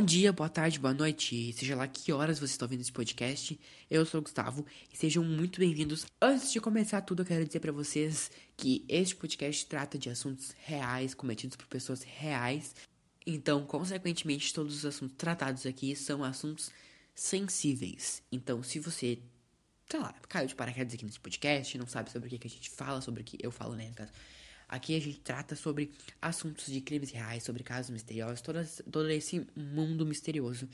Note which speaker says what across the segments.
Speaker 1: Bom dia, boa tarde, boa noite, seja lá que horas você está ouvindo esse podcast. Eu sou o Gustavo e sejam muito bem-vindos. Antes de começar tudo, eu quero dizer para vocês que este podcast trata de assuntos reais cometidos por pessoas reais. Então, consequentemente, todos os assuntos tratados aqui são assuntos sensíveis. Então, se você, sei lá, caiu de paraquedas aqui nesse podcast, não sabe sobre o que a gente fala, sobre o que eu falo, né, no caso Aqui a gente trata sobre assuntos de crimes reais, sobre casos misteriosos, todo, todo esse mundo misterioso.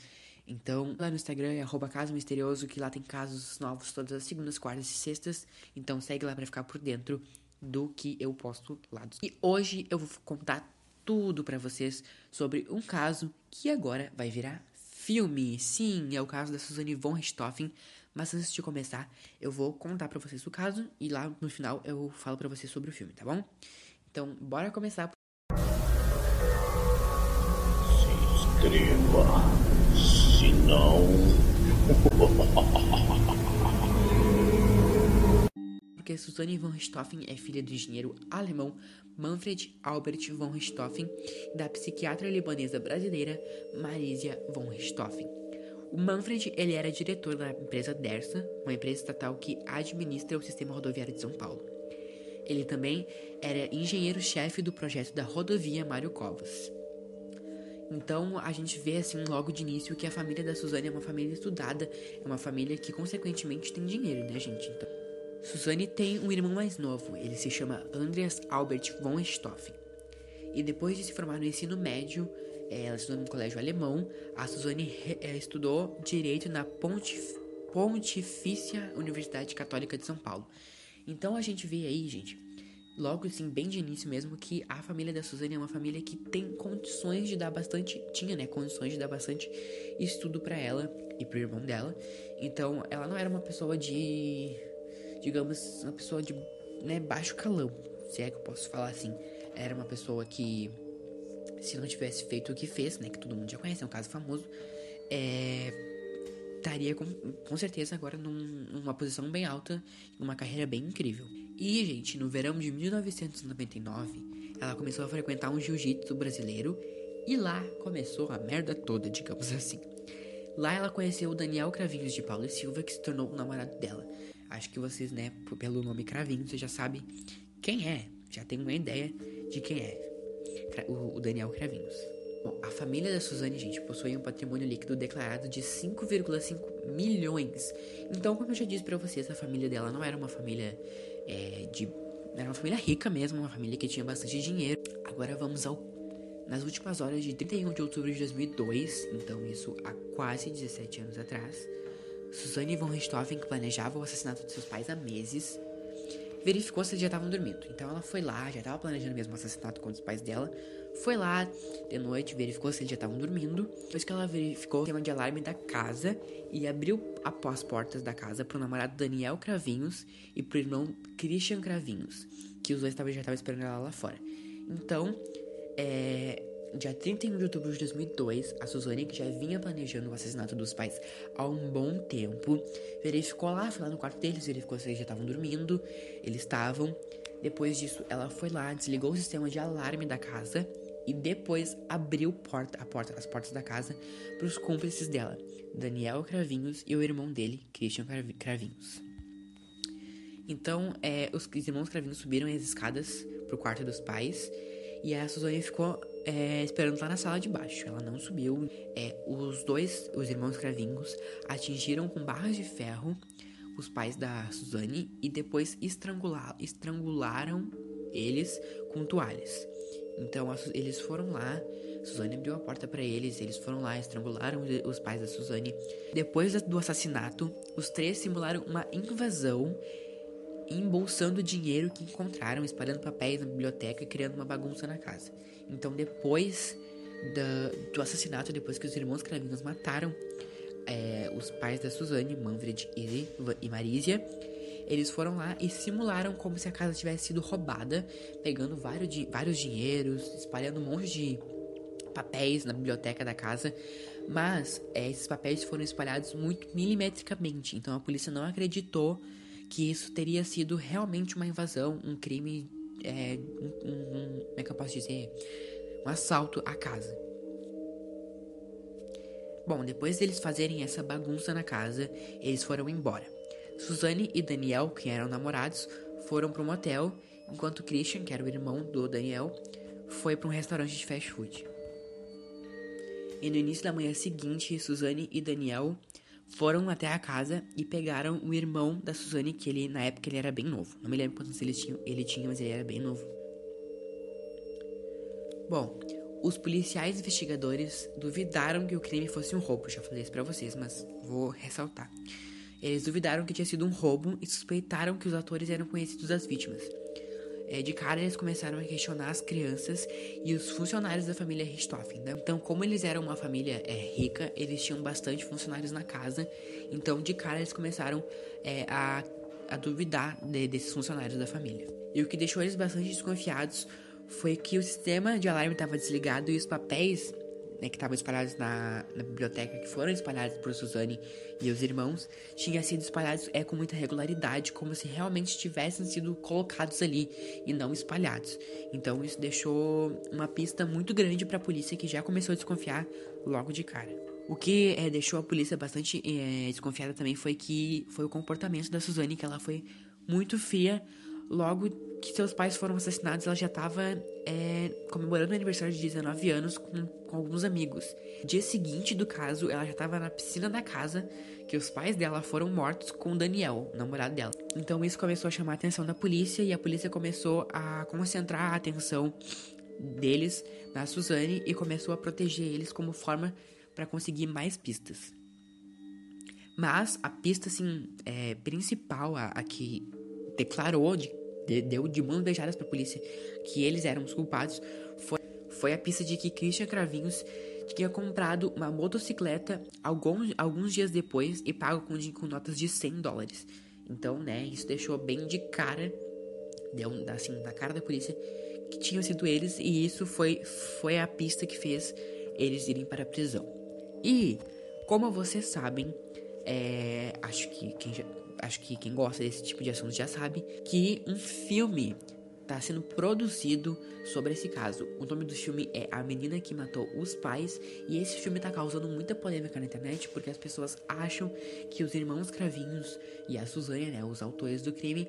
Speaker 1: Então, lá no Instagram é caso misterioso, que lá tem casos novos todas as segundas, quartas e sextas. Então segue lá para ficar por dentro do que eu posto lá. E hoje eu vou contar tudo para vocês sobre um caso que agora vai virar filme. Sim, é o caso da Suzane von Richthofen. Mas antes de começar, eu vou contar para vocês o caso e lá no final eu falo para vocês sobre o filme, tá bom? Então, bora começar.
Speaker 2: Se inscreva, se não.
Speaker 1: Porque Susanne von Richthofen é filha do engenheiro alemão Manfred Albert von Richthofen e da psiquiatra libanesa brasileira Marisia von Richthofen. O Manfred ele era diretor da empresa Dersa, uma empresa estatal que administra o sistema rodoviário de São Paulo. Ele também era engenheiro-chefe do projeto da rodovia Mário Covas. Então a gente vê assim logo de início que a família da Suzane é uma família estudada, é uma família que consequentemente tem dinheiro, né, gente? Então, Suzane tem um irmão mais novo, ele se chama Andreas Albert von Stoffen. E depois de se formar no ensino médio, eh, ela estudou no colégio alemão, a Suzane é, estudou direito na Pontif Pontifícia Universidade Católica de São Paulo. Então a gente vê aí, gente, logo assim, bem de início mesmo, que a família da Suzane é uma família que tem condições de dar bastante. Tinha, né? Condições de dar bastante estudo para ela e pro irmão dela. Então ela não era uma pessoa de. Digamos, uma pessoa de né, baixo calão, se é que eu posso falar assim. Era uma pessoa que, se não tivesse feito o que fez, né? Que todo mundo já conhece, é um caso famoso. É, estaria com, com certeza agora num, numa posição bem alta, numa carreira bem incrível. E, gente, no verão de 1999, ela começou a frequentar um jiu-jitsu brasileiro e lá começou a merda toda, digamos assim. Lá ela conheceu o Daniel Cravinhos de Paulo e Silva, que se tornou o namorado dela. Acho que vocês, né, pelo nome Cravinhos, já sabe quem é, já tem uma ideia de quem é o Daniel Cravinhos. Bom, a família da Suzane, gente, possui um patrimônio líquido declarado de 5,5 milhões. Então, como eu já disse para vocês, a família dela não era uma família é, de. Era uma família rica mesmo, uma família que tinha bastante dinheiro. Agora vamos ao. Nas últimas horas de 31 de outubro de 2002, então isso há quase 17 anos atrás, Suzane von Richthofen, que planejava o assassinato de seus pais há meses, verificou se eles já estavam dormindo. Então ela foi lá, já estava planejando mesmo o assassinato contra os pais dela. Foi lá de noite, verificou se eles já estavam dormindo. Depois que ela verificou o sistema de alarme da casa e abriu as portas da casa pro namorado Daniel Cravinhos e pro irmão Christian Cravinhos, que os dois já estavam esperando ela lá fora. Então, é, dia 31 de outubro de 2002, a Suzane, que já vinha planejando o assassinato dos pais há um bom tempo, verificou lá, foi lá no quarto deles, verificou se eles já estavam dormindo. Eles estavam. Depois disso, ela foi lá, desligou o sistema de alarme da casa e depois abriu porta, a porta, as portas da casa para os cúmplices dela, Daniel Cravinhos e o irmão dele, Christian Cravinhos. Então, é, os irmãos Cravinhos subiram as escadas pro quarto dos pais e a Suzane ficou é, esperando lá na sala de baixo. Ela não subiu. É, os dois, os irmãos Cravinhos, atingiram com barras de ferro os pais da Suzane e depois estrangular, estrangularam eles com toalhas. Então eles foram lá, Suzane abriu a porta para eles, eles foram lá, estrangularam os pais da Suzane. Depois do assassinato, os três simularam uma invasão embolsando dinheiro que encontraram, espalhando papéis na biblioteca e criando uma bagunça na casa. Então, depois da, do assassinato, depois que os irmãos Cravinhos mataram é, os pais da Suzane, Manfred e, e Marisia, eles foram lá e simularam como se a casa tivesse sido roubada, pegando vários, vários dinheiros, espalhando um monte de papéis na biblioteca da casa. Mas é, esses papéis foram espalhados muito milimetricamente, então a polícia não acreditou que isso teria sido realmente uma invasão, um crime, é, um, um, como é que eu posso dizer? Um assalto à casa. Bom, depois deles fazerem essa bagunça na casa, eles foram embora. Suzane e Daniel, que eram namorados, foram para um motel, enquanto Christian, que era o irmão do Daniel, foi para um restaurante de fast food. E no início da manhã seguinte, Suzane e Daniel foram até a casa e pegaram o irmão da Suzane, que ele na época ele era bem novo. Não me lembro quantos ele tinha, ele tinha, mas ele era bem novo. Bom, os policiais investigadores duvidaram que o crime fosse um roubo. Já falei isso pra vocês, mas vou ressaltar. Eles duvidaram que tinha sido um roubo e suspeitaram que os atores eram conhecidos das vítimas. É, de cara, eles começaram a questionar as crianças e os funcionários da família Richthofen. Né? Então, como eles eram uma família é, rica, eles tinham bastante funcionários na casa. Então, de cara, eles começaram é, a, a duvidar de, desses funcionários da família. E o que deixou eles bastante desconfiados foi que o sistema de alarme estava desligado e os papéis né, que estavam espalhados na, na, biblioteca, que foram espalhados por Suzane e os irmãos, tinham sido espalhados é, com muita regularidade, como se realmente tivessem sido colocados ali e não espalhados. Então isso deixou uma pista muito grande para a polícia que já começou a desconfiar logo de cara. O que é, deixou a polícia bastante é, desconfiada também foi que foi o comportamento da Suzane, que ela foi muito fria logo que seus pais foram assassinados, ela já estava é, comemorando o aniversário de 19 anos com, com alguns amigos. Dia seguinte do caso, ela já estava na piscina da casa que os pais dela foram mortos com o Daniel, o namorado dela. Então isso começou a chamar a atenção da polícia e a polícia começou a concentrar a atenção deles na Suzane e começou a proteger eles como forma para conseguir mais pistas. Mas a pista assim é, principal, a, a que declarou de deu de mãos beijadas para a polícia que eles eram os culpados foi, foi a pista de que Christian Cravinhos tinha comprado uma motocicleta alguns, alguns dias depois e pago com, com notas de 100 dólares. Então, né, isso deixou bem de cara, deu assim, na cara da polícia que tinham sido eles e isso foi, foi a pista que fez eles irem para a prisão. E, como vocês sabem, é, acho que quem já, acho que quem gosta desse tipo de assunto já sabe, que um filme está sendo produzido sobre esse caso. O nome do filme é A Menina que Matou os Pais e esse filme está causando muita polêmica na internet porque as pessoas acham que os irmãos Cravinhos e a Suzane, né, os autores do crime,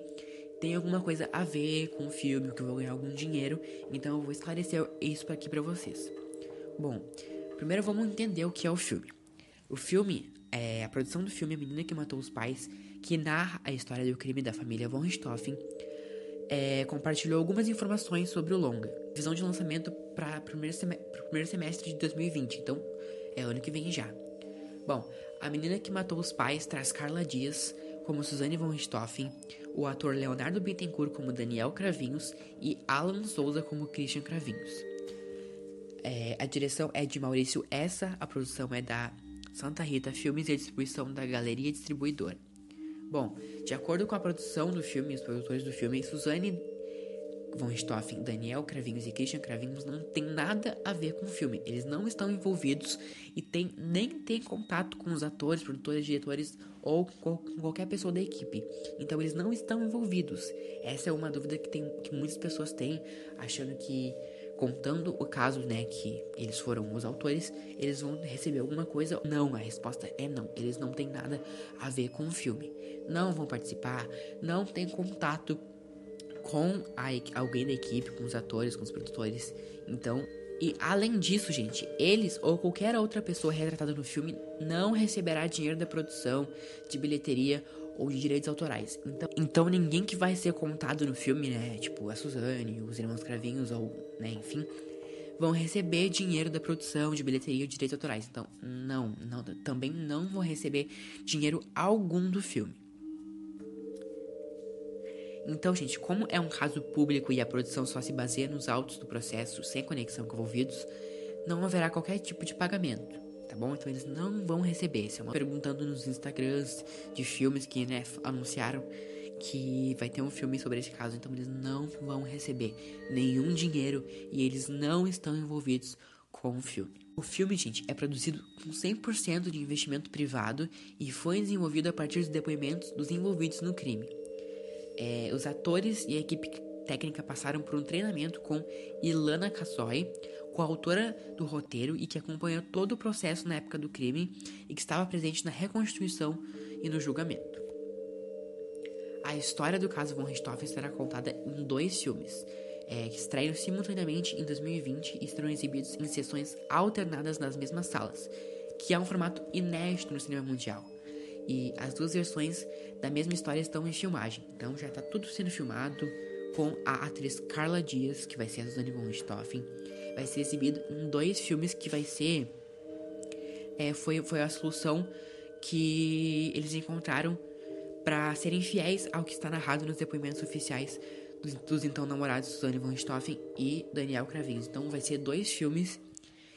Speaker 1: tem alguma coisa a ver com o filme, que vou ganhar algum dinheiro. Então eu vou esclarecer isso aqui para vocês. Bom, primeiro vamos entender o que é o filme. O filme, é, a produção do filme A Menina que Matou os Pais que narra a história do crime da família von Richthofen, é, compartilhou algumas informações sobre o longa. Visão de lançamento para o primeiro, semestre de 2020, então é ano que vem já. Bom, A Menina que Matou os Pais traz Carla Dias como Suzanne von Richthofen, o ator Leonardo Bittencourt como Daniel Cravinhos e Alan Souza como Christian Cravinhos. É, a direção é de Maurício Essa, a produção é da Santa Rita Filmes e a distribuição da Galeria Distribuidora. Bom, de acordo com a produção do filme, os produtores do filme, Suzanne von Richthofen, Daniel Cravinhos e Christian Cravinhos não tem nada a ver com o filme. Eles não estão envolvidos e tem, nem tem contato com os atores, produtores, diretores ou com qualquer pessoa da equipe. Então eles não estão envolvidos. Essa é uma dúvida que, tem, que muitas pessoas têm, achando que contando o caso, né, que eles foram os autores, eles vão receber alguma coisa? Não, a resposta é não. Eles não têm nada a ver com o filme. Não vão participar, não tem contato com a, alguém da equipe, com os atores, com os produtores. Então, e além disso, gente, eles ou qualquer outra pessoa retratada no filme não receberá dinheiro da produção, de bilheteria ou de direitos autorais. Então, então ninguém que vai ser contado no filme, né, tipo a Suzane, os irmãos Cravinhos ou, né, enfim, vão receber dinheiro da produção, de bilheteria de direitos autorais. Então, não, não, também não vão receber dinheiro algum do filme. Então, gente, como é um caso público e a produção só se baseia nos autos do processo sem conexão com envolvidos, não haverá qualquer tipo de pagamento tá bom? Então eles não vão receber. Se é uma perguntando nos Instagrams de filmes que, né, anunciaram que vai ter um filme sobre esse caso, então eles não vão receber nenhum dinheiro e eles não estão envolvidos com o filme. O filme, gente, é produzido com 100% de investimento privado e foi desenvolvido a partir dos depoimentos dos envolvidos no crime. É, os atores e a equipe técnica passaram por um treinamento com Ilana Kassoy, coautora do roteiro e que acompanhou todo o processo na época do crime e que estava presente na reconstituição e no julgamento. A história do caso von Richthofen será contada em dois filmes, é, que estreiam simultaneamente em 2020 e serão exibidos em sessões alternadas nas mesmas salas, que é um formato inédito no cinema mundial. E as duas versões da mesma história estão em filmagem, então já está tudo sendo filmado com a atriz Carla Dias, que vai ser a Suzanne von Richthofen, vai ser exibido em dois filmes que vai ser. É, foi, foi a solução que eles encontraram para serem fiéis ao que está narrado nos depoimentos oficiais dos, dos então namorados Suzanne von Richthofen e Daniel Cravinhos. Então vai ser dois filmes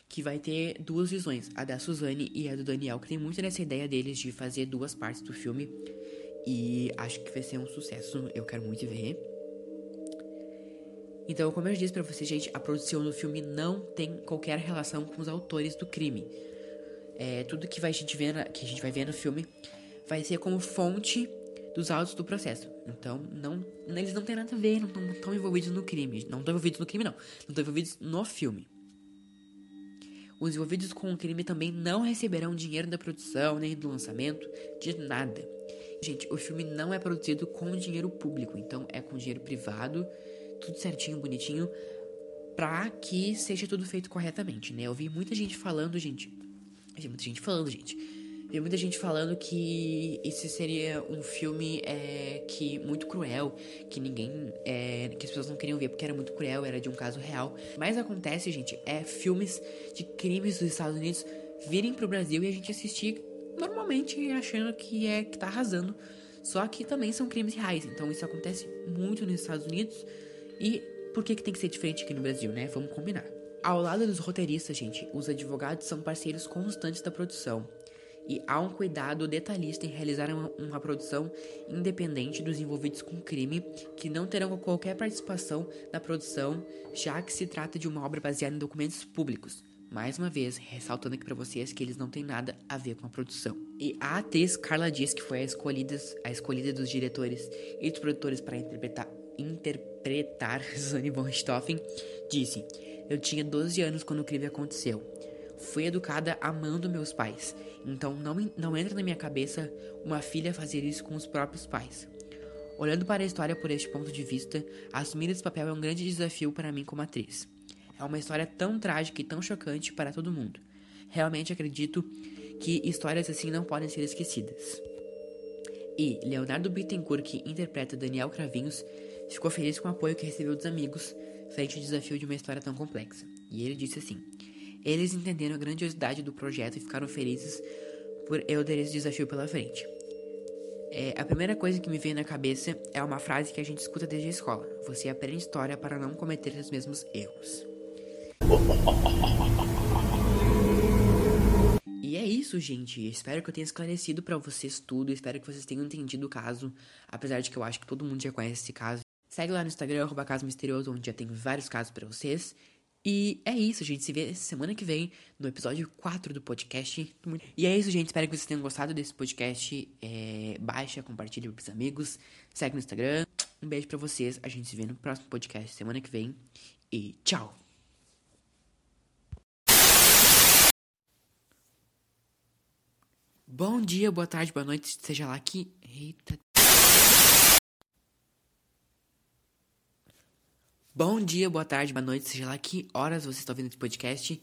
Speaker 1: que vai ter duas visões, a da Suzanne e a do Daniel, que tem muito dessa ideia deles de fazer duas partes do filme. E acho que vai ser um sucesso, eu quero muito ver. Então, como eu disse para vocês, gente, a produção do filme não tem qualquer relação com os autores do crime. É, tudo que, vai, a gente ver na, que a gente vai ver no filme vai ser como fonte dos autos do processo. Então, não, eles não têm nada a ver, não estão envolvidos no crime. Não estão envolvidos no crime, não. Não estão envolvidos no filme. Os envolvidos com o crime também não receberão dinheiro da produção, nem do lançamento, de nada. Gente, o filme não é produzido com dinheiro público, então é com dinheiro privado tudo certinho, bonitinho, pra que seja tudo feito corretamente, né? Eu vi muita gente falando, gente. Vi muita gente falando, gente. Vi muita gente falando que esse seria um filme é, que muito cruel, que ninguém. É, que as pessoas não queriam ver porque era muito cruel, era de um caso real. Mas acontece, gente, é filmes de crimes dos Estados Unidos virem pro Brasil e a gente assistir normalmente achando que é que tá arrasando. Só que também são crimes reais. Então isso acontece muito nos Estados Unidos. E por que, que tem que ser diferente aqui no Brasil, né? Vamos combinar. Ao lado dos roteiristas, gente, os advogados são parceiros constantes da produção. E há um cuidado detalhista em realizar uma, uma produção independente dos envolvidos com crime, que não terão qualquer participação na produção, já que se trata de uma obra baseada em documentos públicos. Mais uma vez, ressaltando aqui para vocês que eles não têm nada a ver com a produção. E a atriz Carla Dias, que foi a escolhida, a escolhida dos diretores e dos produtores para interpretar interpretar Suzanne von Richthofen, disse: Eu tinha 12 anos quando o crime aconteceu. Fui educada amando meus pais, então não, não entra na minha cabeça uma filha fazer isso com os próprios pais. Olhando para a história por este ponto de vista, assumir esse papel é um grande desafio para mim como atriz. É uma história tão trágica e tão chocante para todo mundo. Realmente acredito que histórias assim não podem ser esquecidas. E Leonardo Bittencourt, que interpreta Daniel Cravinhos, ficou feliz com o apoio que recebeu dos amigos frente ao desafio de uma história tão complexa. E ele disse assim: Eles entenderam a grandiosidade do projeto e ficaram felizes por eu ter esse desafio pela frente. É, a primeira coisa que me veio na cabeça é uma frase que a gente escuta desde a escola: Você aprende história para não cometer os mesmos erros. E é isso, gente. Espero que eu tenha esclarecido para vocês tudo. Espero que vocês tenham entendido o caso. Apesar de que eu acho que todo mundo já conhece esse caso. Segue lá no Instagram, arroba Caso Misterioso, onde já tem vários casos para vocês. E é isso, gente. Se vê semana que vem no episódio 4 do podcast. E é isso, gente. Espero que vocês tenham gostado desse podcast. É... Baixa, compartilha com os amigos. Segue no Instagram. Um beijo para vocês. A gente se vê no próximo podcast semana que vem. E tchau! Bom dia, boa tarde, boa noite, seja lá que. Eita. Bom dia, boa tarde, boa noite, seja lá que horas você está ouvindo esse podcast.